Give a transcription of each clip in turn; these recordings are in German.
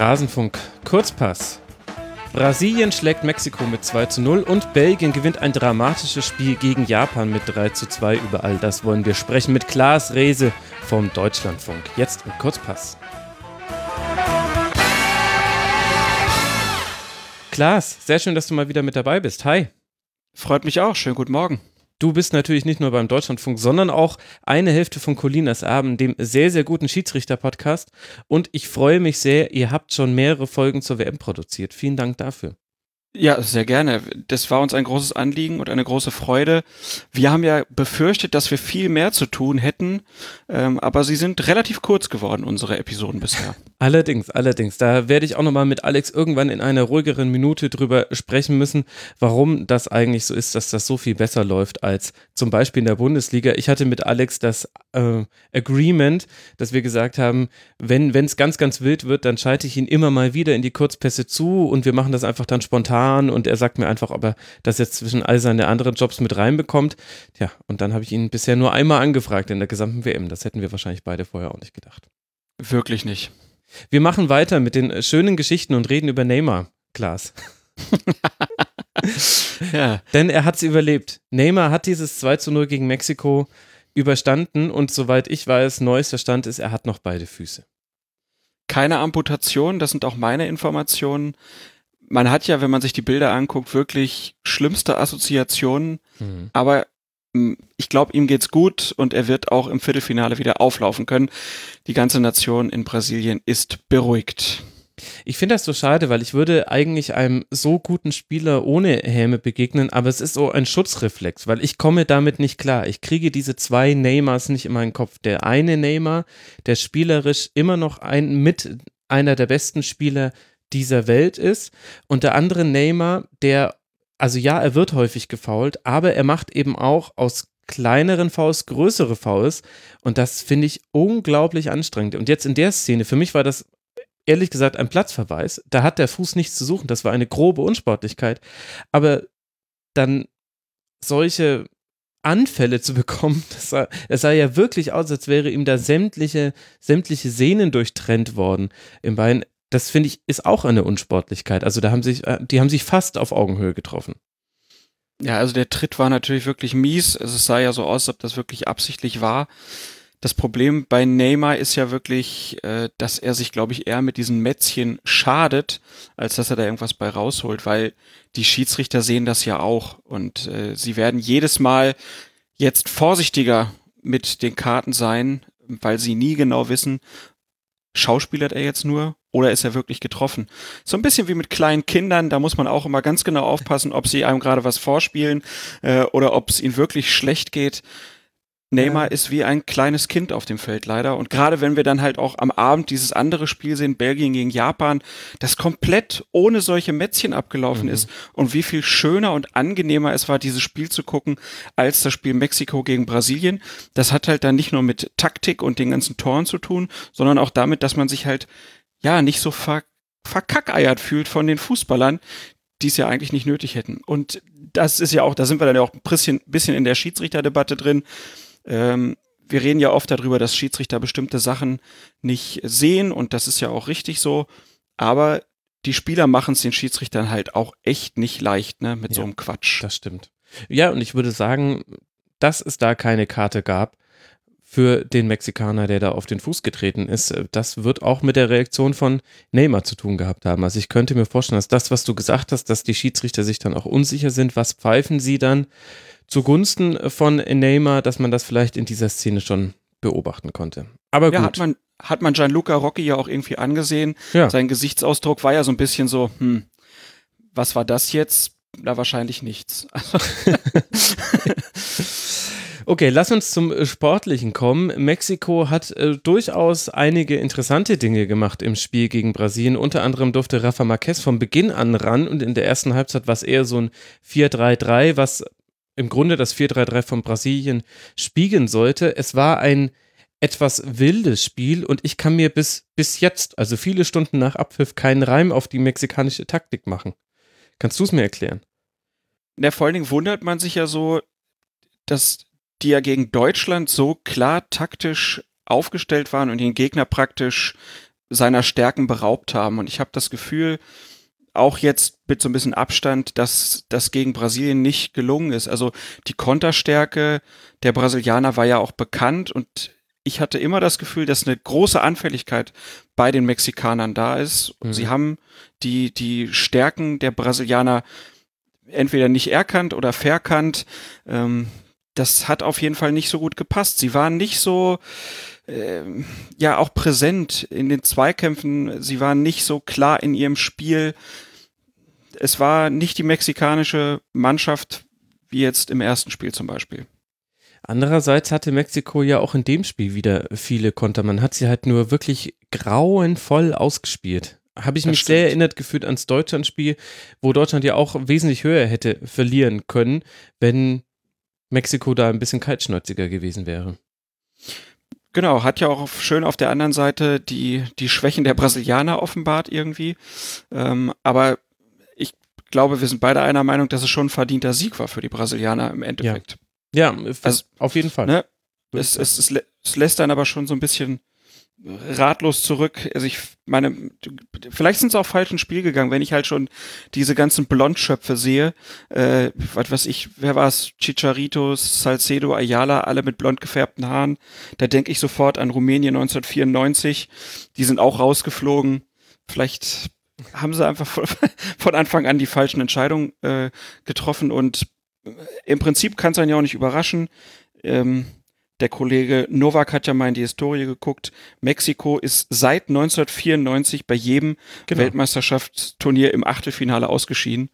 Rasenfunk Kurzpass. Brasilien schlägt Mexiko mit 2 zu 0 und Belgien gewinnt ein dramatisches Spiel gegen Japan mit 3 zu 2. Über all das wollen wir sprechen mit Klaas Rehse vom Deutschlandfunk. Jetzt im Kurzpass. Klaas, sehr schön, dass du mal wieder mit dabei bist. Hi. Freut mich auch. Schönen guten Morgen. Du bist natürlich nicht nur beim Deutschlandfunk, sondern auch eine Hälfte von Colinas Abend, dem sehr, sehr guten Schiedsrichter-Podcast. Und ich freue mich sehr, ihr habt schon mehrere Folgen zur WM produziert. Vielen Dank dafür. Ja, sehr gerne. Das war uns ein großes Anliegen und eine große Freude. Wir haben ja befürchtet, dass wir viel mehr zu tun hätten, ähm, aber sie sind relativ kurz geworden, unsere Episoden bisher. Allerdings, allerdings. Da werde ich auch nochmal mit Alex irgendwann in einer ruhigeren Minute drüber sprechen müssen, warum das eigentlich so ist, dass das so viel besser läuft als zum Beispiel in der Bundesliga. Ich hatte mit Alex das äh, Agreement, dass wir gesagt haben, wenn es ganz, ganz wild wird, dann schalte ich ihn immer mal wieder in die Kurzpässe zu und wir machen das einfach dann spontan und er sagt mir einfach, ob er das jetzt zwischen all seine anderen Jobs mit reinbekommt. Ja, und dann habe ich ihn bisher nur einmal angefragt in der gesamten WM. Das hätten wir wahrscheinlich beide vorher auch nicht gedacht. Wirklich nicht. Wir machen weiter mit den schönen Geschichten und reden über Neymar, Klaas. ja. Denn er hat es überlebt. Neymar hat dieses 2 zu 0 gegen Mexiko überstanden und soweit ich weiß, neuester Stand ist, er hat noch beide Füße. Keine Amputation, das sind auch meine Informationen man hat ja, wenn man sich die Bilder anguckt, wirklich schlimmste Assoziationen. Mhm. Aber ich glaube, ihm geht's gut und er wird auch im Viertelfinale wieder auflaufen können. Die ganze Nation in Brasilien ist beruhigt. Ich finde das so schade, weil ich würde eigentlich einem so guten Spieler ohne Häme begegnen, aber es ist so ein Schutzreflex, weil ich komme damit nicht klar. Ich kriege diese zwei Neymars nicht in meinen Kopf. Der eine Neymar, der spielerisch immer noch ein mit einer der besten Spieler dieser Welt ist. Und der andere Neymar, der, also ja, er wird häufig gefault, aber er macht eben auch aus kleineren Fouls größere Fouls. Und das finde ich unglaublich anstrengend. Und jetzt in der Szene, für mich war das ehrlich gesagt ein Platzverweis. Da hat der Fuß nichts zu suchen. Das war eine grobe Unsportlichkeit. Aber dann solche Anfälle zu bekommen, das sah, das sah ja wirklich aus, als wäre ihm da sämtliche, sämtliche Sehnen durchtrennt worden im Bein das finde ich, ist auch eine Unsportlichkeit. Also da haben sich, äh, die haben sich fast auf Augenhöhe getroffen. Ja, also der Tritt war natürlich wirklich mies. Also es sah ja so aus, als ob das wirklich absichtlich war. Das Problem bei Neymar ist ja wirklich, äh, dass er sich, glaube ich, eher mit diesen Mätzchen schadet, als dass er da irgendwas bei rausholt, weil die Schiedsrichter sehen das ja auch und äh, sie werden jedes Mal jetzt vorsichtiger mit den Karten sein, weil sie nie genau wissen, schauspielert er jetzt nur oder ist er wirklich getroffen? So ein bisschen wie mit kleinen Kindern, da muss man auch immer ganz genau aufpassen, ob sie einem gerade was vorspielen äh, oder ob es ihnen wirklich schlecht geht. Neymar ja. ist wie ein kleines Kind auf dem Feld leider. Und gerade wenn wir dann halt auch am Abend dieses andere Spiel sehen, Belgien gegen Japan, das komplett ohne solche Mätzchen abgelaufen mhm. ist und wie viel schöner und angenehmer es war, dieses Spiel zu gucken, als das Spiel Mexiko gegen Brasilien. Das hat halt dann nicht nur mit Taktik und den ganzen Toren zu tun, sondern auch damit, dass man sich halt ja nicht so ver verkackeiert fühlt von den Fußballern, die es ja eigentlich nicht nötig hätten. Und das ist ja auch, da sind wir dann ja auch ein bisschen, bisschen in der Schiedsrichterdebatte drin. Ähm, wir reden ja oft darüber, dass Schiedsrichter bestimmte Sachen nicht sehen und das ist ja auch richtig so. Aber die Spieler machen es den Schiedsrichtern halt auch echt nicht leicht, ne, mit ja, so einem Quatsch. Das stimmt. Ja, und ich würde sagen, dass es da keine Karte gab, für den Mexikaner, der da auf den Fuß getreten ist. Das wird auch mit der Reaktion von Neymar zu tun gehabt haben. Also ich könnte mir vorstellen, dass das, was du gesagt hast, dass die Schiedsrichter sich dann auch unsicher sind, was pfeifen sie dann zugunsten von Neymar, dass man das vielleicht in dieser Szene schon beobachten konnte. Aber ja, gut. Hat man, hat man Gianluca Rocchi ja auch irgendwie angesehen. Ja. Sein Gesichtsausdruck war ja so ein bisschen so, hm, was war das jetzt? Na, wahrscheinlich nichts. Okay, lass uns zum Sportlichen kommen. Mexiko hat äh, durchaus einige interessante Dinge gemacht im Spiel gegen Brasilien. Unter anderem durfte Rafa Marquez von Beginn an ran und in der ersten Halbzeit war es eher so ein 4-3-3, was im Grunde das 4-3-3 von Brasilien spiegeln sollte. Es war ein etwas wildes Spiel und ich kann mir bis, bis jetzt, also viele Stunden nach Abpfiff, keinen Reim auf die mexikanische Taktik machen. Kannst du es mir erklären? Na, vor allen Dingen wundert man sich ja so, dass die ja gegen Deutschland so klar taktisch aufgestellt waren und den Gegner praktisch seiner Stärken beraubt haben. Und ich habe das Gefühl, auch jetzt mit so ein bisschen Abstand, dass das gegen Brasilien nicht gelungen ist. Also die Konterstärke der Brasilianer war ja auch bekannt und ich hatte immer das Gefühl, dass eine große Anfälligkeit bei den Mexikanern da ist. Mhm. Sie haben die, die Stärken der Brasilianer entweder nicht erkannt oder verkannt. Ähm, das hat auf jeden Fall nicht so gut gepasst. Sie waren nicht so, ja, auch präsent in den Zweikämpfen. Sie waren nicht so klar in ihrem Spiel. Es war nicht die mexikanische Mannschaft wie jetzt im ersten Spiel zum Beispiel. Andererseits hatte Mexiko ja auch in dem Spiel wieder viele Konter. Man hat sie halt nur wirklich grauenvoll ausgespielt. Habe ich das mich stimmt. sehr erinnert gefühlt ans Deutschlandspiel, wo Deutschland ja auch wesentlich höher hätte verlieren können, wenn Mexiko da ein bisschen kaltschnäuziger gewesen wäre. Genau, hat ja auch schön auf der anderen Seite die, die Schwächen der Brasilianer offenbart irgendwie. Ähm, aber ich glaube, wir sind beide einer Meinung, dass es schon ein verdienter Sieg war für die Brasilianer im Endeffekt. Ja, ja also, auf jeden Fall. Ne, es, es, es, es lässt dann aber schon so ein bisschen ratlos zurück. Also ich meine, vielleicht sind sie auch falsch ins Spiel gegangen, wenn ich halt schon diese ganzen Blondschöpfe sehe. Äh, was weiß ich, wer war es? Chicharito, Salcedo, Ayala, alle mit blond gefärbten Haaren. Da denke ich sofort an Rumänien 1994. Die sind auch rausgeflogen. Vielleicht haben sie einfach von Anfang an die falschen Entscheidungen äh, getroffen und im Prinzip kann es einen ja auch nicht überraschen. Ähm, der Kollege Novak hat ja mal in die Historie geguckt. Mexiko ist seit 1994 bei jedem genau. Weltmeisterschaftsturnier im Achtelfinale ausgeschieden.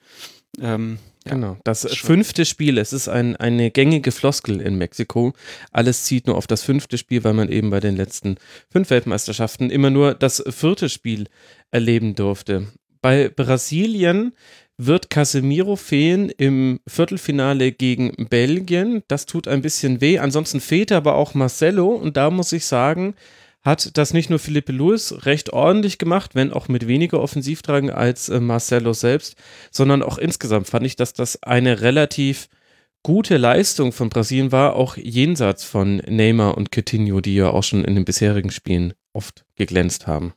Ähm, ja, genau, das fünfte Spiel, es ist ein, eine gängige Floskel in Mexiko. Alles zieht nur auf das fünfte Spiel, weil man eben bei den letzten fünf Weltmeisterschaften immer nur das vierte Spiel erleben durfte. Bei Brasilien wird Casemiro fehlen im Viertelfinale gegen Belgien. Das tut ein bisschen weh. Ansonsten fehlt aber auch Marcelo und da muss ich sagen, hat das nicht nur Philippe Luis recht ordentlich gemacht, wenn auch mit weniger Offensivdrang als äh, Marcelo selbst, sondern auch insgesamt fand ich, dass das eine relativ gute Leistung von Brasilien war, auch jenseits von Neymar und Coutinho, die ja auch schon in den bisherigen Spielen oft geglänzt haben.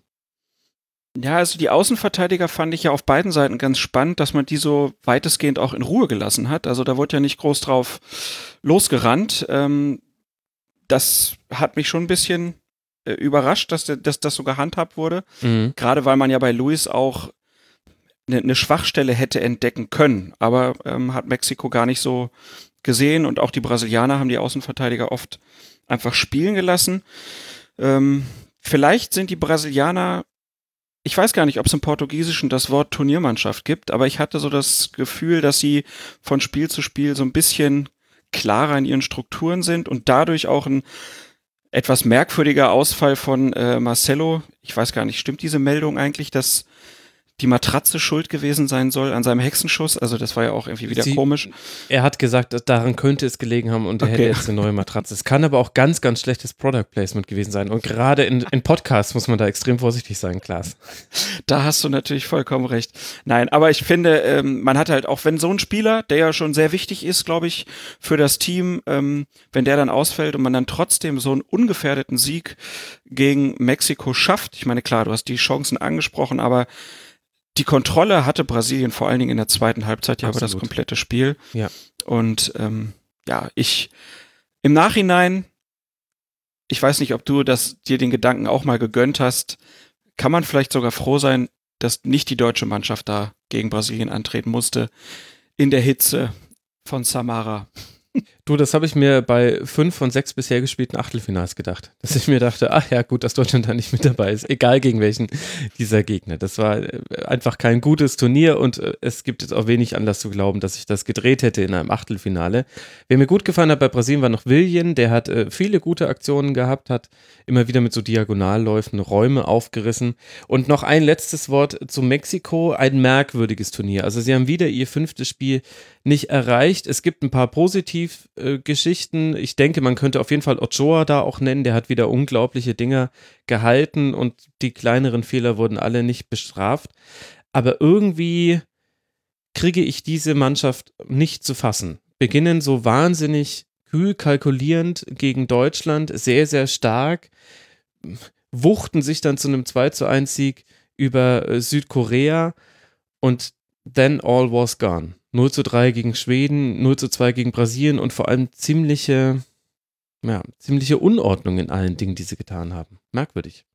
Ja, also die Außenverteidiger fand ich ja auf beiden Seiten ganz spannend, dass man die so weitestgehend auch in Ruhe gelassen hat. Also da wurde ja nicht groß drauf losgerannt. Ähm, das hat mich schon ein bisschen äh, überrascht, dass, dass das so gehandhabt wurde. Mhm. Gerade weil man ja bei Luis auch eine ne Schwachstelle hätte entdecken können. Aber ähm, hat Mexiko gar nicht so gesehen und auch die Brasilianer haben die Außenverteidiger oft einfach spielen gelassen. Ähm, vielleicht sind die Brasilianer ich weiß gar nicht, ob es im Portugiesischen das Wort Turniermannschaft gibt, aber ich hatte so das Gefühl, dass sie von Spiel zu Spiel so ein bisschen klarer in ihren Strukturen sind und dadurch auch ein etwas merkwürdiger Ausfall von äh, Marcelo. Ich weiß gar nicht, stimmt diese Meldung eigentlich, dass die Matratze schuld gewesen sein soll an seinem Hexenschuss. Also das war ja auch irgendwie wieder Sie, komisch. Er hat gesagt, daran könnte es gelegen haben und er okay. hätte jetzt eine neue Matratze. Es kann aber auch ganz, ganz schlechtes Product Placement gewesen sein. Und gerade in, in Podcasts muss man da extrem vorsichtig sein, Klaas. Da hast du natürlich vollkommen recht. Nein, aber ich finde, ähm, man hat halt auch, wenn so ein Spieler, der ja schon sehr wichtig ist, glaube ich, für das Team, ähm, wenn der dann ausfällt und man dann trotzdem so einen ungefährdeten Sieg gegen Mexiko schafft. Ich meine, klar, du hast die Chancen angesprochen, aber die Kontrolle hatte Brasilien vor allen Dingen in der zweiten Halbzeit ja über das komplette Spiel. Ja. Und ähm, ja, ich im Nachhinein, ich weiß nicht, ob du das dir den Gedanken auch mal gegönnt hast, kann man vielleicht sogar froh sein, dass nicht die deutsche Mannschaft da gegen Brasilien antreten musste in der Hitze von Samara. Du, das habe ich mir bei fünf von sechs bisher gespielten Achtelfinals gedacht. Dass ich mir dachte, ach ja, gut, dass Deutschland da nicht mit dabei ist, egal gegen welchen dieser Gegner. Das war äh, einfach kein gutes Turnier und äh, es gibt jetzt auch wenig Anlass zu glauben, dass sich das gedreht hätte in einem Achtelfinale. Wer mir gut gefallen hat bei Brasilien war noch Willian, der hat äh, viele gute Aktionen gehabt, hat immer wieder mit so Diagonalläufen Räume aufgerissen. Und noch ein letztes Wort zu Mexiko, ein merkwürdiges Turnier. Also sie haben wieder ihr fünftes Spiel nicht erreicht. Es gibt ein paar Positivgeschichten. Äh, ich denke, man könnte auf jeden Fall Ochoa da auch nennen. Der hat wieder unglaubliche Dinge gehalten und die kleineren Fehler wurden alle nicht bestraft. Aber irgendwie kriege ich diese Mannschaft nicht zu fassen. Beginnen so wahnsinnig kühl kalkulierend gegen Deutschland, sehr, sehr stark wuchten sich dann zu einem 2 zu 1 Sieg über äh, Südkorea und then all was gone. 0 zu 3 gegen Schweden, 0 zu 2 gegen Brasilien und vor allem ziemliche, ja, ziemliche Unordnung in allen Dingen, die sie getan haben. Merkwürdig.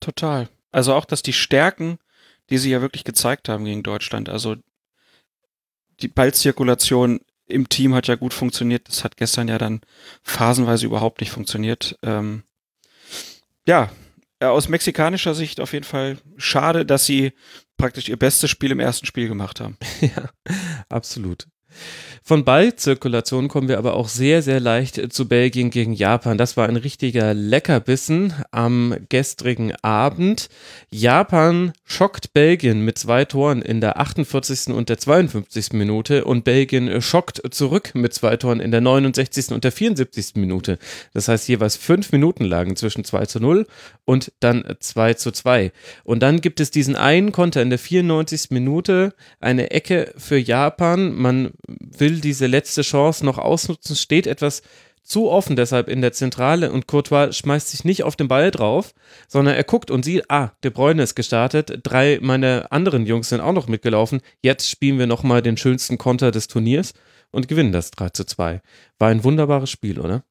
Total. Also auch, dass die Stärken, die sie ja wirklich gezeigt haben gegen Deutschland, also die Ballzirkulation im Team hat ja gut funktioniert. Das hat gestern ja dann phasenweise überhaupt nicht funktioniert. Ähm, ja, aus mexikanischer Sicht auf jeden Fall schade, dass sie praktisch ihr bestes Spiel im ersten Spiel gemacht haben. Ja, absolut. Von Ballzirkulation kommen wir aber auch sehr, sehr leicht zu Belgien gegen Japan. Das war ein richtiger Leckerbissen am gestrigen Abend. Japan schockt Belgien mit zwei Toren in der 48. und der 52. Minute und Belgien schockt zurück mit zwei Toren in der 69. und der 74. Minute. Das heißt, jeweils fünf Minuten lagen zwischen 2 zu 0 und dann 2 zu 2. Und dann gibt es diesen einen Konter in der 94. Minute, eine Ecke für Japan. Man will diese letzte Chance noch ausnutzen, steht etwas zu offen deshalb in der Zentrale und Courtois schmeißt sich nicht auf den Ball drauf, sondern er guckt und sieht, ah, De Bruyne ist gestartet, drei meiner anderen Jungs sind auch noch mitgelaufen, jetzt spielen wir nochmal den schönsten Konter des Turniers und gewinnen das 3 zu 2. War ein wunderbares Spiel, oder?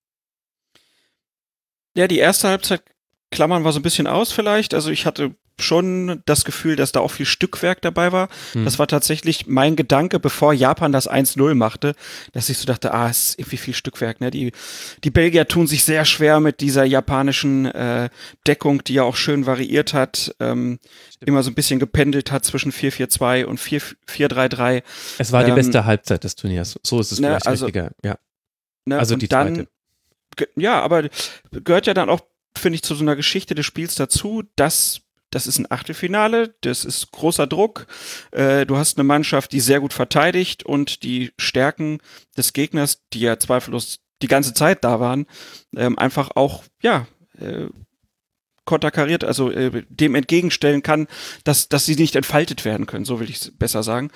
Ja, die erste Halbzeit klammern wir so ein bisschen aus vielleicht. Also ich hatte schon das Gefühl, dass da auch viel Stückwerk dabei war. Hm. Das war tatsächlich mein Gedanke, bevor Japan das 1-0 machte, dass ich so dachte, ah, es ist irgendwie viel Stückwerk. Ne? Die, die Belgier tun sich sehr schwer mit dieser japanischen äh, Deckung, die ja auch schön variiert hat, ähm, immer so ein bisschen gependelt hat zwischen 4-4-2 und 4-3-3. Es war die ähm, beste Halbzeit des Turniers. So ist es ne, vielleicht also, richtiger. Ja. Ne, also die dann, zweite. Ja, aber gehört ja dann auch finde ich, zu so einer Geschichte des Spiels dazu, dass das ist ein Achtelfinale, das ist großer Druck. Äh, du hast eine Mannschaft, die sehr gut verteidigt und die Stärken des Gegners, die ja zweifellos die ganze Zeit da waren, ähm, einfach auch, ja, äh, konterkariert, also äh, dem entgegenstellen kann, dass, dass sie nicht entfaltet werden können, so will ich es besser sagen.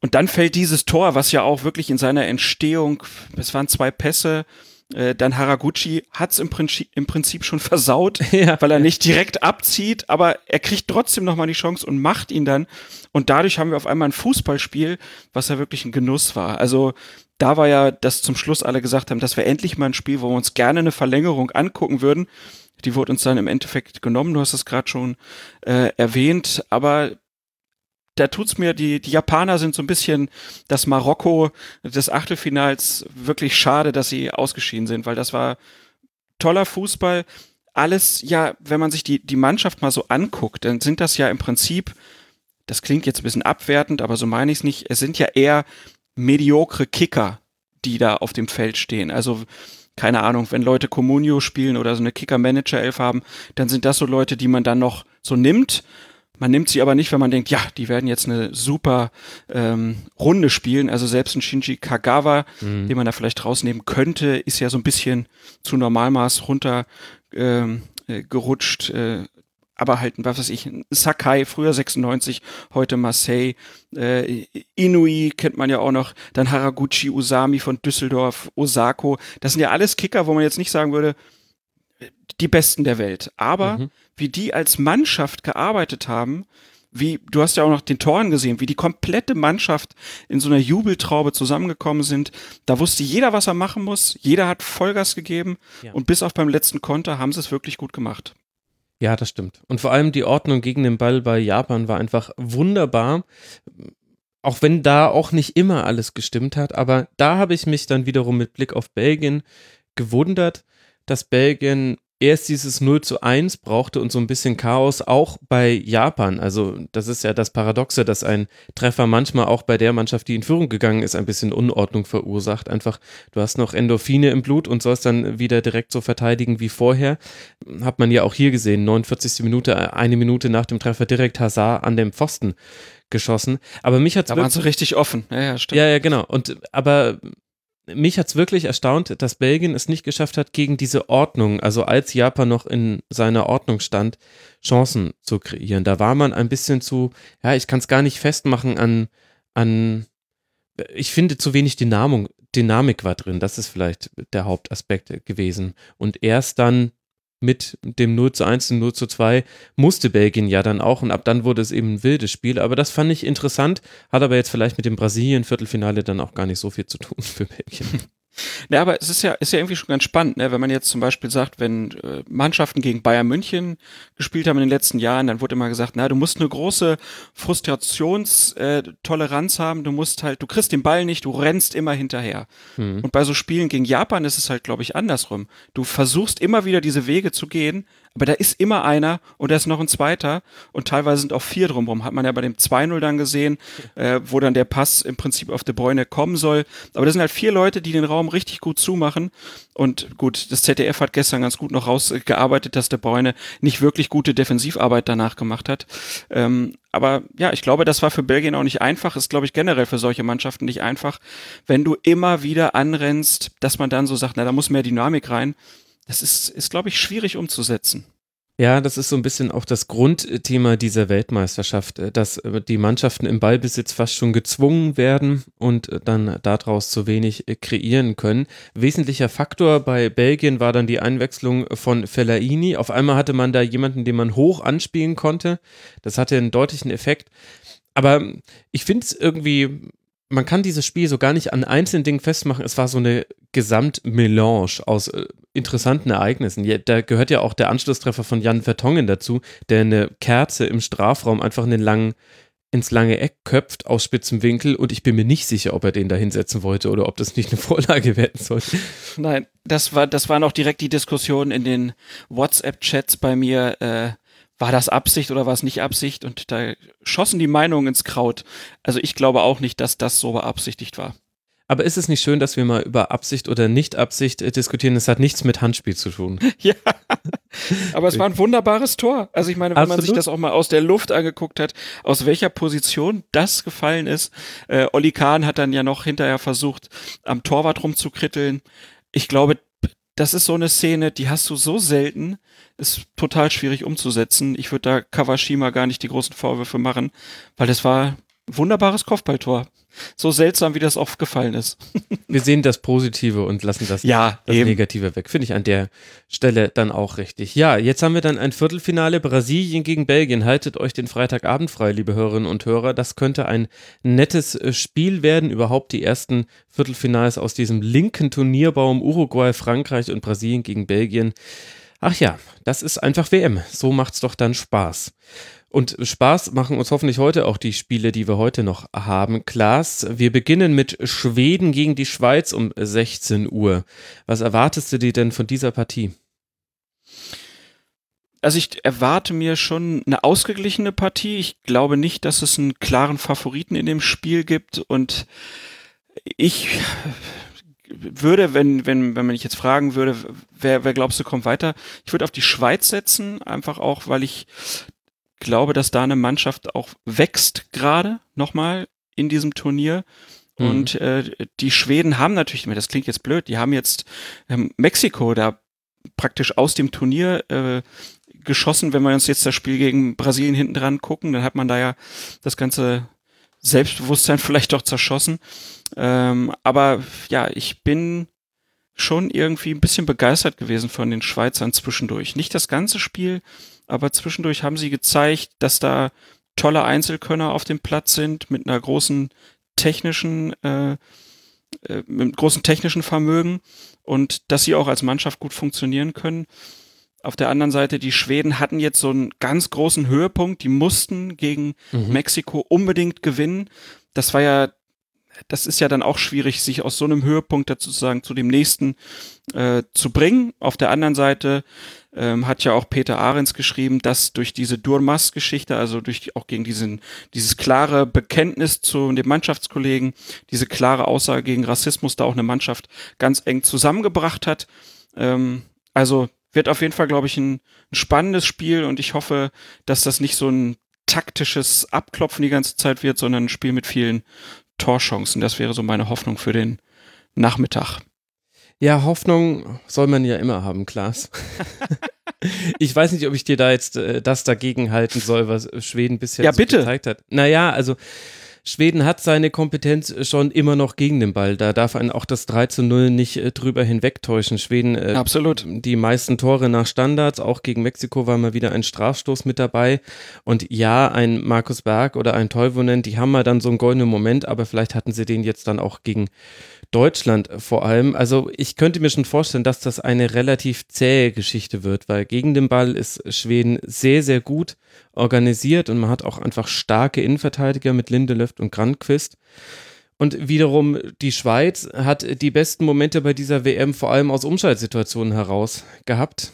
Und dann fällt dieses Tor, was ja auch wirklich in seiner Entstehung, es waren zwei Pässe, äh, dann Haraguchi hat's im Prinzip, im Prinzip schon versaut, ja. weil er nicht direkt abzieht, aber er kriegt trotzdem nochmal die Chance und macht ihn dann. Und dadurch haben wir auf einmal ein Fußballspiel, was ja wirklich ein Genuss war. Also da war ja, dass zum Schluss alle gesagt haben, das wäre endlich mal ein Spiel, wo wir uns gerne eine Verlängerung angucken würden. Die wurde uns dann im Endeffekt genommen, du hast es gerade schon äh, erwähnt, aber da tut's mir, die, die Japaner sind so ein bisschen das Marokko des Achtelfinals wirklich schade, dass sie ausgeschieden sind, weil das war toller Fußball. Alles, ja, wenn man sich die, die Mannschaft mal so anguckt, dann sind das ja im Prinzip, das klingt jetzt ein bisschen abwertend, aber so meine ich es nicht, es sind ja eher mediokre Kicker, die da auf dem Feld stehen. Also, keine Ahnung, wenn Leute Comunio spielen oder so eine Kicker-Manager-Elf haben, dann sind das so Leute, die man dann noch so nimmt man nimmt sie aber nicht, wenn man denkt, ja, die werden jetzt eine super ähm, Runde spielen. Also selbst ein Shinji Kagawa, mhm. den man da vielleicht rausnehmen könnte, ist ja so ein bisschen zu Normalmaß runter ähm, äh, gerutscht. Äh, aber halt, was weiß ich, Sakai, früher 96, heute Marseille, äh, Inui kennt man ja auch noch, dann Haraguchi, Usami von Düsseldorf, Osako. Das sind ja alles Kicker, wo man jetzt nicht sagen würde, die Besten der Welt. Aber mhm. wie die als Mannschaft gearbeitet haben, wie, du hast ja auch noch den Toren gesehen, wie die komplette Mannschaft in so einer Jubeltraube zusammengekommen sind. Da wusste jeder, was er machen muss. Jeder hat Vollgas gegeben. Ja. Und bis auf beim letzten Konter haben sie es wirklich gut gemacht. Ja, das stimmt. Und vor allem die Ordnung gegen den Ball bei Japan war einfach wunderbar. Auch wenn da auch nicht immer alles gestimmt hat. Aber da habe ich mich dann wiederum mit Blick auf Belgien gewundert, dass Belgien erst dieses 0 zu 1 brauchte und so ein bisschen Chaos auch bei Japan. Also das ist ja das Paradoxe, dass ein Treffer manchmal auch bei der Mannschaft, die in Führung gegangen ist, ein bisschen Unordnung verursacht. Einfach, du hast noch Endorphine im Blut und sollst dann wieder direkt so verteidigen wie vorher. Hat man ja auch hier gesehen, 49. Minute, eine Minute nach dem Treffer direkt Hazard an dem Pfosten geschossen. Aber mich hat Da waren sie richtig offen. Ja, ja, stimmt. Ja, ja, genau. Und aber mich hat es wirklich erstaunt, dass Belgien es nicht geschafft hat, gegen diese Ordnung, also als Japan noch in seiner Ordnung stand, Chancen zu kreieren. Da war man ein bisschen zu, ja, ich kann es gar nicht festmachen an, an, ich finde zu wenig Dynamik, Dynamik war drin. Das ist vielleicht der Hauptaspekt gewesen. Und erst dann mit dem 0 zu 1 und 0 zu 2 musste Belgien ja dann auch und ab dann wurde es eben ein wildes Spiel. Aber das fand ich interessant, hat aber jetzt vielleicht mit dem Brasilien-Viertelfinale dann auch gar nicht so viel zu tun für Belgien. Ja, aber es ist ja, ist ja irgendwie schon ganz spannend, ne? wenn man jetzt zum Beispiel sagt, wenn äh, Mannschaften gegen Bayern München gespielt haben in den letzten Jahren, dann wurde immer gesagt, na, du musst eine große Frustrationstoleranz äh, haben, du musst halt, du kriegst den Ball nicht, du rennst immer hinterher. Mhm. Und bei so Spielen gegen Japan ist es halt, glaube ich, andersrum. Du versuchst immer wieder diese Wege zu gehen, aber da ist immer einer und da ist noch ein zweiter und teilweise sind auch vier drumherum. Hat man ja bei dem 2-0 dann gesehen, äh, wo dann der Pass im Prinzip auf De Bruyne kommen soll. Aber das sind halt vier Leute, die den Raum richtig gut zumachen. Und gut, das ZDF hat gestern ganz gut noch rausgearbeitet, dass De Bruyne nicht wirklich gute Defensivarbeit danach gemacht hat. Ähm, aber ja, ich glaube, das war für Belgien auch nicht einfach. Ist, glaube ich, generell für solche Mannschaften nicht einfach, wenn du immer wieder anrennst, dass man dann so sagt, na, da muss mehr Dynamik rein das ist, ist glaube ich, schwierig umzusetzen. Ja, das ist so ein bisschen auch das Grundthema dieser Weltmeisterschaft, äh, dass äh, die Mannschaften im Ballbesitz fast schon gezwungen werden und äh, dann daraus zu wenig kreieren können. Wesentlicher Faktor bei Belgien war dann die Einwechslung von Fellaini. Auf einmal hatte man da jemanden, den man hoch anspielen konnte. Das hatte einen deutlichen Effekt. Aber ich finde es irgendwie man kann dieses Spiel so gar nicht an einzelnen Dingen festmachen. Es war so eine Gesamtmelange aus äh, interessanten Ereignissen. Da gehört ja auch der Anschlusstreffer von Jan Vertongen dazu, der eine Kerze im Strafraum einfach in den langen, ins lange Eck köpft aus spitzem Winkel und ich bin mir nicht sicher, ob er den da hinsetzen wollte oder ob das nicht eine Vorlage werden sollte. Nein, das war, das waren auch direkt die Diskussionen in den WhatsApp-Chats bei mir. Äh, war das Absicht oder war es nicht Absicht? Und da schossen die Meinungen ins Kraut. Also ich glaube auch nicht, dass das so beabsichtigt war. Aber ist es nicht schön, dass wir mal über Absicht oder Nicht-Absicht äh, diskutieren? Es hat nichts mit Handspiel zu tun. ja. Aber es war ein wunderbares Tor. Also ich meine, wenn Absolut. man sich das auch mal aus der Luft angeguckt hat, aus welcher Position das gefallen ist. Äh, Olli Kahn hat dann ja noch hinterher versucht, am Torwart rumzukritteln. Ich glaube, das ist so eine Szene, die hast du so selten, ist total schwierig umzusetzen. Ich würde da Kawashima gar nicht die großen Vorwürfe machen, weil das war ein wunderbares Kopfballtor. So seltsam, wie das oft gefallen ist. Wir sehen das Positive und lassen das, ja, das Negative weg. Finde ich an der Stelle dann auch richtig. Ja, jetzt haben wir dann ein Viertelfinale Brasilien gegen Belgien. Haltet euch den Freitagabend frei, liebe Hörerinnen und Hörer. Das könnte ein nettes äh, Spiel werden. Überhaupt die ersten Viertelfinals aus diesem linken Turnierbaum Uruguay, Frankreich und Brasilien gegen Belgien. Ach ja, das ist einfach WM. So macht's doch dann Spaß. Und Spaß machen uns hoffentlich heute auch die Spiele, die wir heute noch haben. Klaas, wir beginnen mit Schweden gegen die Schweiz um 16 Uhr. Was erwartest du dir denn von dieser Partie? Also ich erwarte mir schon eine ausgeglichene Partie. Ich glaube nicht, dass es einen klaren Favoriten in dem Spiel gibt und ich würde, wenn, wenn, wenn man mich jetzt fragen würde, wer, wer glaubst du kommt weiter? Ich würde auf die Schweiz setzen, einfach auch, weil ich glaube, dass da eine Mannschaft auch wächst gerade nochmal in diesem Turnier. Mhm. Und äh, die Schweden haben natürlich, das klingt jetzt blöd, die haben jetzt ähm, Mexiko da praktisch aus dem Turnier äh, geschossen. Wenn wir uns jetzt das Spiel gegen Brasilien hinten dran gucken, dann hat man da ja das ganze Selbstbewusstsein vielleicht doch zerschossen. Ähm, aber ja, ich bin schon irgendwie ein bisschen begeistert gewesen von den Schweizern zwischendurch. Nicht das ganze Spiel, aber zwischendurch haben sie gezeigt, dass da tolle Einzelkönner auf dem Platz sind mit einer großen technischen, äh, äh, mit großen technischen Vermögen und dass sie auch als Mannschaft gut funktionieren können. Auf der anderen Seite, die Schweden hatten jetzt so einen ganz großen Höhepunkt. Die mussten gegen mhm. Mexiko unbedingt gewinnen. Das war ja, das ist ja dann auch schwierig, sich aus so einem Höhepunkt dazu sagen, zu dem nächsten äh, zu bringen. Auf der anderen Seite ähm, hat ja auch Peter Ahrens geschrieben, dass durch diese Durmas-Geschichte, also durch auch gegen diesen, dieses klare Bekenntnis zu dem Mannschaftskollegen, diese klare Aussage gegen Rassismus da auch eine Mannschaft ganz eng zusammengebracht hat. Ähm, also wird auf jeden Fall, glaube ich, ein, ein spannendes Spiel und ich hoffe, dass das nicht so ein taktisches Abklopfen die ganze Zeit wird, sondern ein Spiel mit vielen Torchancen. Das wäre so meine Hoffnung für den Nachmittag. Ja, Hoffnung soll man ja immer haben, Klaas. ich weiß nicht, ob ich dir da jetzt äh, das dagegen halten soll, was Schweden bisher ja, bitte. gezeigt hat. Naja, also Schweden hat seine Kompetenz schon immer noch gegen den Ball. Da darf einen auch das 3 zu 0 nicht äh, drüber hinwegtäuschen. Schweden, äh, Absolut. die meisten Tore nach Standards, auch gegen Mexiko war mal wieder ein Strafstoß mit dabei. Und ja, ein Markus Berg oder ein Teuvonen, die haben mal dann so einen goldenen Moment, aber vielleicht hatten sie den jetzt dann auch gegen Deutschland vor allem. Also ich könnte mir schon vorstellen, dass das eine relativ zähe Geschichte wird, weil gegen den Ball ist Schweden sehr, sehr gut organisiert und man hat auch einfach starke Innenverteidiger mit Lindelöf und Grandquist. Und wiederum die Schweiz hat die besten Momente bei dieser WM vor allem aus Umschaltsituationen heraus gehabt,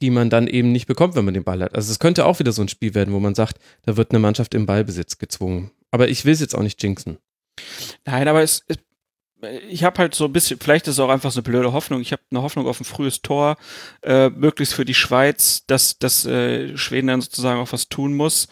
die man dann eben nicht bekommt, wenn man den Ball hat. Also es könnte auch wieder so ein Spiel werden, wo man sagt, da wird eine Mannschaft im Ballbesitz gezwungen. Aber ich will es jetzt auch nicht jinxen. Nein, aber es, es ich habe halt so ein bisschen, vielleicht ist es auch einfach so eine blöde Hoffnung. Ich habe eine Hoffnung auf ein frühes Tor, äh, möglichst für die Schweiz, dass, dass äh, Schweden dann sozusagen auch was tun muss.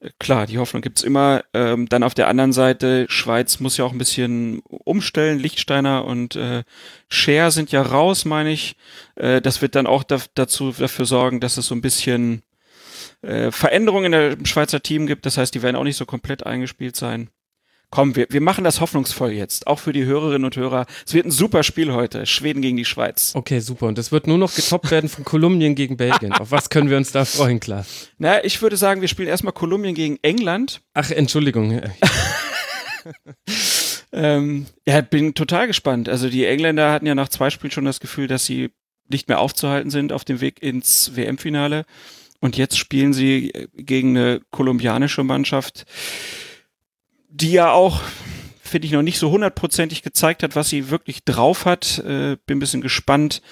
Äh, klar, die Hoffnung gibt's immer. Ähm, dann auf der anderen Seite, Schweiz muss ja auch ein bisschen umstellen. Lichtsteiner und äh, Scher sind ja raus, meine ich. Äh, das wird dann auch da, dazu dafür sorgen, dass es so ein bisschen äh, Veränderungen in der Schweizer Team gibt. Das heißt, die werden auch nicht so komplett eingespielt sein. Komm, wir, wir machen das hoffnungsvoll jetzt, auch für die Hörerinnen und Hörer. Es wird ein super Spiel heute, Schweden gegen die Schweiz. Okay, super. Und es wird nur noch getoppt werden von Kolumbien gegen Belgien. Auf was können wir uns da freuen, klar? Na, ich würde sagen, wir spielen erstmal Kolumbien gegen England. Ach, Entschuldigung. ähm, ja, bin total gespannt. Also die Engländer hatten ja nach zwei Spielen schon das Gefühl, dass sie nicht mehr aufzuhalten sind auf dem Weg ins WM-Finale. Und jetzt spielen sie gegen eine kolumbianische Mannschaft, die ja auch, finde ich, noch nicht so hundertprozentig gezeigt hat, was sie wirklich drauf hat. Äh, bin ein bisschen gespannt,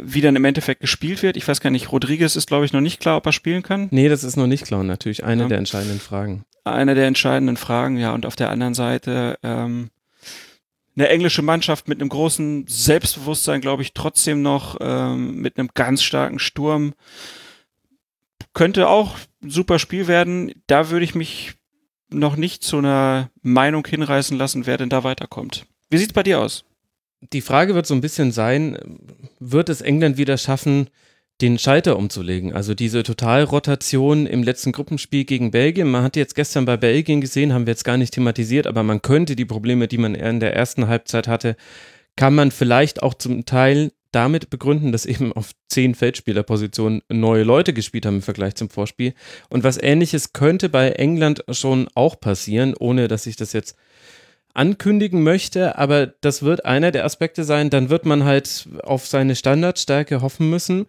wie dann im Endeffekt gespielt wird. Ich weiß gar nicht, Rodriguez ist, glaube ich, noch nicht klar, ob er spielen kann. Nee, das ist noch nicht klar, natürlich. Eine ja. der entscheidenden Fragen. Eine der entscheidenden Fragen, ja. Und auf der anderen Seite ähm, eine englische Mannschaft mit einem großen Selbstbewusstsein, glaube ich, trotzdem noch ähm, mit einem ganz starken Sturm. Könnte auch ein super Spiel werden. Da würde ich mich noch nicht zu einer Meinung hinreißen lassen, wer denn da weiterkommt. Wie sieht's bei dir aus? Die Frage wird so ein bisschen sein, wird es England wieder schaffen, den Schalter umzulegen? Also diese Totalrotation im letzten Gruppenspiel gegen Belgien. Man hat jetzt gestern bei Belgien gesehen, haben wir jetzt gar nicht thematisiert, aber man könnte die Probleme, die man in der ersten Halbzeit hatte, kann man vielleicht auch zum Teil damit begründen, dass eben auf zehn Feldspielerpositionen neue Leute gespielt haben im Vergleich zum Vorspiel. Und was ähnliches könnte bei England schon auch passieren, ohne dass ich das jetzt ankündigen möchte, aber das wird einer der Aspekte sein. Dann wird man halt auf seine Standardstärke hoffen müssen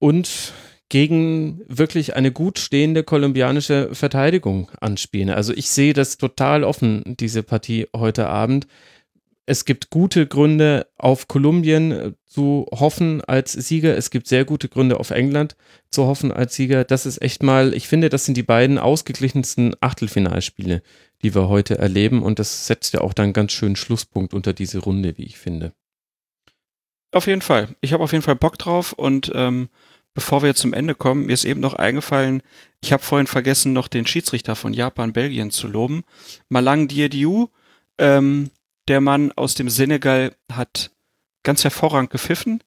und gegen wirklich eine gut stehende kolumbianische Verteidigung anspielen. Also ich sehe das total offen, diese Partie heute Abend es gibt gute Gründe, auf Kolumbien äh, zu hoffen als Sieger. Es gibt sehr gute Gründe, auf England zu hoffen als Sieger. Das ist echt mal, ich finde, das sind die beiden ausgeglichensten Achtelfinalspiele, die wir heute erleben. Und das setzt ja auch dann ganz schön Schlusspunkt unter diese Runde, wie ich finde. Auf jeden Fall. Ich habe auf jeden Fall Bock drauf. Und ähm, bevor wir zum Ende kommen, mir ist eben noch eingefallen, ich habe vorhin vergessen, noch den Schiedsrichter von Japan, Belgien zu loben. Malang Diediu. Ähm, der Mann aus dem Senegal hat ganz hervorragend gepfiffen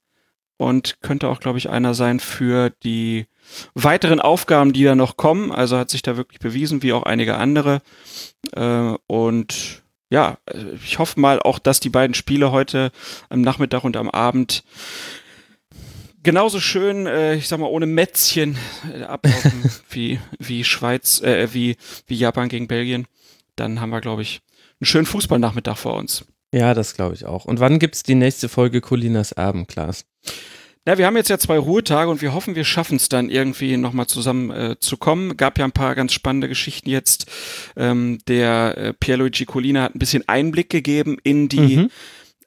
und könnte auch, glaube ich, einer sein für die weiteren Aufgaben, die da noch kommen. Also hat sich da wirklich bewiesen, wie auch einige andere. Äh, und ja, ich hoffe mal auch, dass die beiden Spiele heute am Nachmittag und am Abend genauso schön, äh, ich sag mal, ohne Mätzchen äh, ablaufen wie, wie Schweiz, äh, wie, wie Japan gegen Belgien. Dann haben wir, glaube ich, einen schönen Fußballnachmittag vor uns. Ja, das glaube ich auch. Und wann gibt es die nächste Folge Colinas Erben, Klaas? Na, wir haben jetzt ja zwei Ruhetage und wir hoffen, wir schaffen es dann irgendwie nochmal zusammen äh, zu kommen. Gab ja ein paar ganz spannende Geschichten jetzt. Ähm, der äh, Pierluigi Colina hat ein bisschen Einblick gegeben in die, mhm.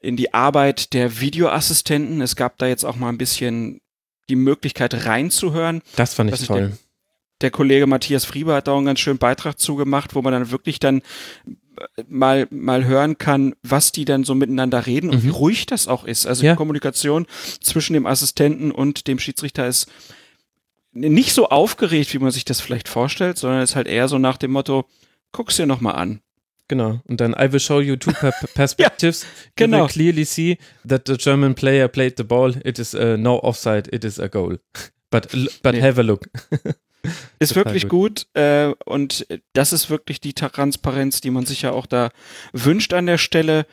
in die Arbeit der Videoassistenten. Es gab da jetzt auch mal ein bisschen die Möglichkeit reinzuhören. Das fand ich toll. Der, der Kollege Matthias Frieber hat da auch einen ganz schönen Beitrag zugemacht, wo man dann wirklich dann mal, mal hören kann, was die dann so miteinander reden und mhm. wie ruhig das auch ist. Also ja. die Kommunikation zwischen dem Assistenten und dem Schiedsrichter ist nicht so aufgeregt, wie man sich das vielleicht vorstellt, sondern ist halt eher so nach dem Motto, guck's dir nochmal an. Genau. Und dann I will show you two perspectives. ja, genau. You will clearly see that the German player played the ball. It is uh, no offside. It is a goal. But but nee. have a look. Ist wirklich gut, gut äh, und das ist wirklich die Transparenz, die man sich ja auch da wünscht an der Stelle.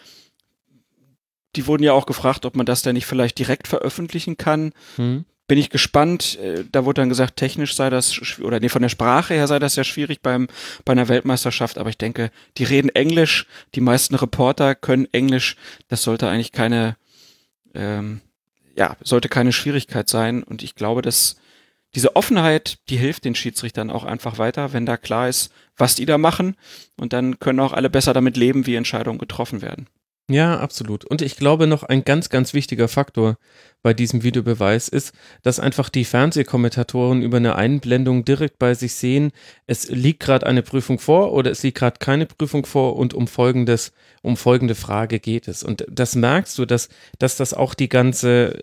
Die wurden ja auch gefragt, ob man das denn nicht vielleicht direkt veröffentlichen kann. Hm. Bin ich gespannt. Äh, da wurde dann gesagt, technisch sei das, oder nee, von der Sprache her sei das ja schwierig beim, bei einer Weltmeisterschaft. Aber ich denke, die reden Englisch. Die meisten Reporter können Englisch. Das sollte eigentlich keine, ähm, ja, sollte keine Schwierigkeit sein. Und ich glaube, dass diese Offenheit, die hilft den Schiedsrichtern auch einfach weiter, wenn da klar ist, was die da machen. Und dann können auch alle besser damit leben, wie Entscheidungen getroffen werden. Ja, absolut. Und ich glaube noch ein ganz, ganz wichtiger Faktor bei diesem Videobeweis ist, dass einfach die Fernsehkommentatoren über eine Einblendung direkt bei sich sehen, es liegt gerade eine Prüfung vor oder es liegt gerade keine Prüfung vor und um folgendes, um folgende Frage geht es. Und das merkst du, dass, dass das auch die ganze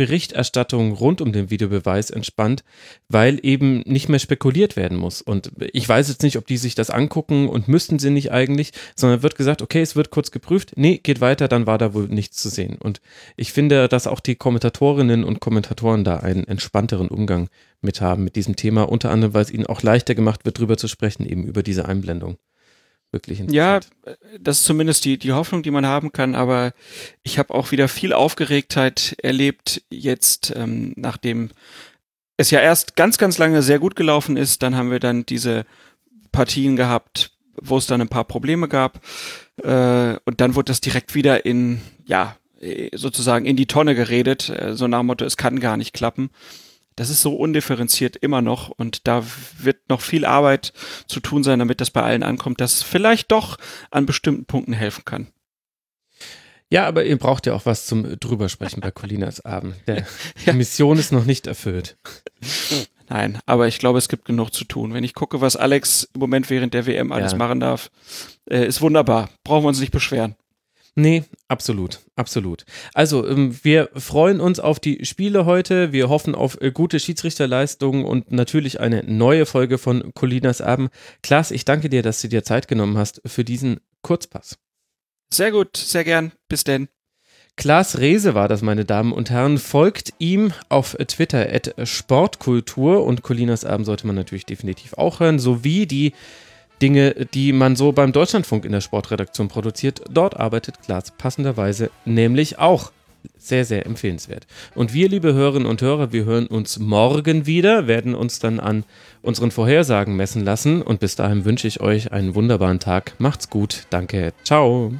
Berichterstattung rund um den Videobeweis entspannt, weil eben nicht mehr spekuliert werden muss. Und ich weiß jetzt nicht, ob die sich das angucken und müssten sie nicht eigentlich, sondern wird gesagt, okay, es wird kurz geprüft, nee, geht weiter, dann war da wohl nichts zu sehen. Und ich finde, dass auch die Kommentatorinnen und Kommentatoren da einen entspannteren Umgang mit haben mit diesem Thema, unter anderem, weil es ihnen auch leichter gemacht wird, drüber zu sprechen, eben über diese Einblendung wirklich interessant. Ja, das ist zumindest die, die Hoffnung, die man haben kann, aber ich habe auch wieder viel Aufgeregtheit erlebt jetzt, ähm, nachdem es ja erst ganz, ganz lange sehr gut gelaufen ist, dann haben wir dann diese Partien gehabt, wo es dann ein paar Probleme gab äh, und dann wurde das direkt wieder in, ja, sozusagen in die Tonne geredet, äh, so nach dem Motto, es kann gar nicht klappen das ist so undifferenziert immer noch und da wird noch viel Arbeit zu tun sein, damit das bei allen ankommt, dass vielleicht doch an bestimmten Punkten helfen kann. Ja, aber ihr braucht ja auch was zum drüber sprechen bei Colinas Abend. Der, Die Mission ist noch nicht erfüllt. Nein, aber ich glaube, es gibt genug zu tun. Wenn ich gucke, was Alex im Moment während der WM alles ja. machen darf, äh, ist wunderbar. Brauchen wir uns nicht beschweren. Nee, absolut, absolut. Also, ähm, wir freuen uns auf die Spiele heute. Wir hoffen auf äh, gute Schiedsrichterleistungen und natürlich eine neue Folge von Colinas Abend. Klaas, ich danke dir, dass du dir Zeit genommen hast für diesen Kurzpass. Sehr gut, sehr gern. Bis denn. Klaas Rehse war das, meine Damen und Herren. Folgt ihm auf Twitter at Sportkultur und Colinas Abend sollte man natürlich definitiv auch hören, sowie die Dinge, die man so beim Deutschlandfunk in der Sportredaktion produziert. Dort arbeitet Klaas passenderweise nämlich auch. Sehr, sehr empfehlenswert. Und wir, liebe Hörerinnen und Hörer, wir hören uns morgen wieder, werden uns dann an unseren Vorhersagen messen lassen. Und bis dahin wünsche ich euch einen wunderbaren Tag. Macht's gut. Danke. Ciao.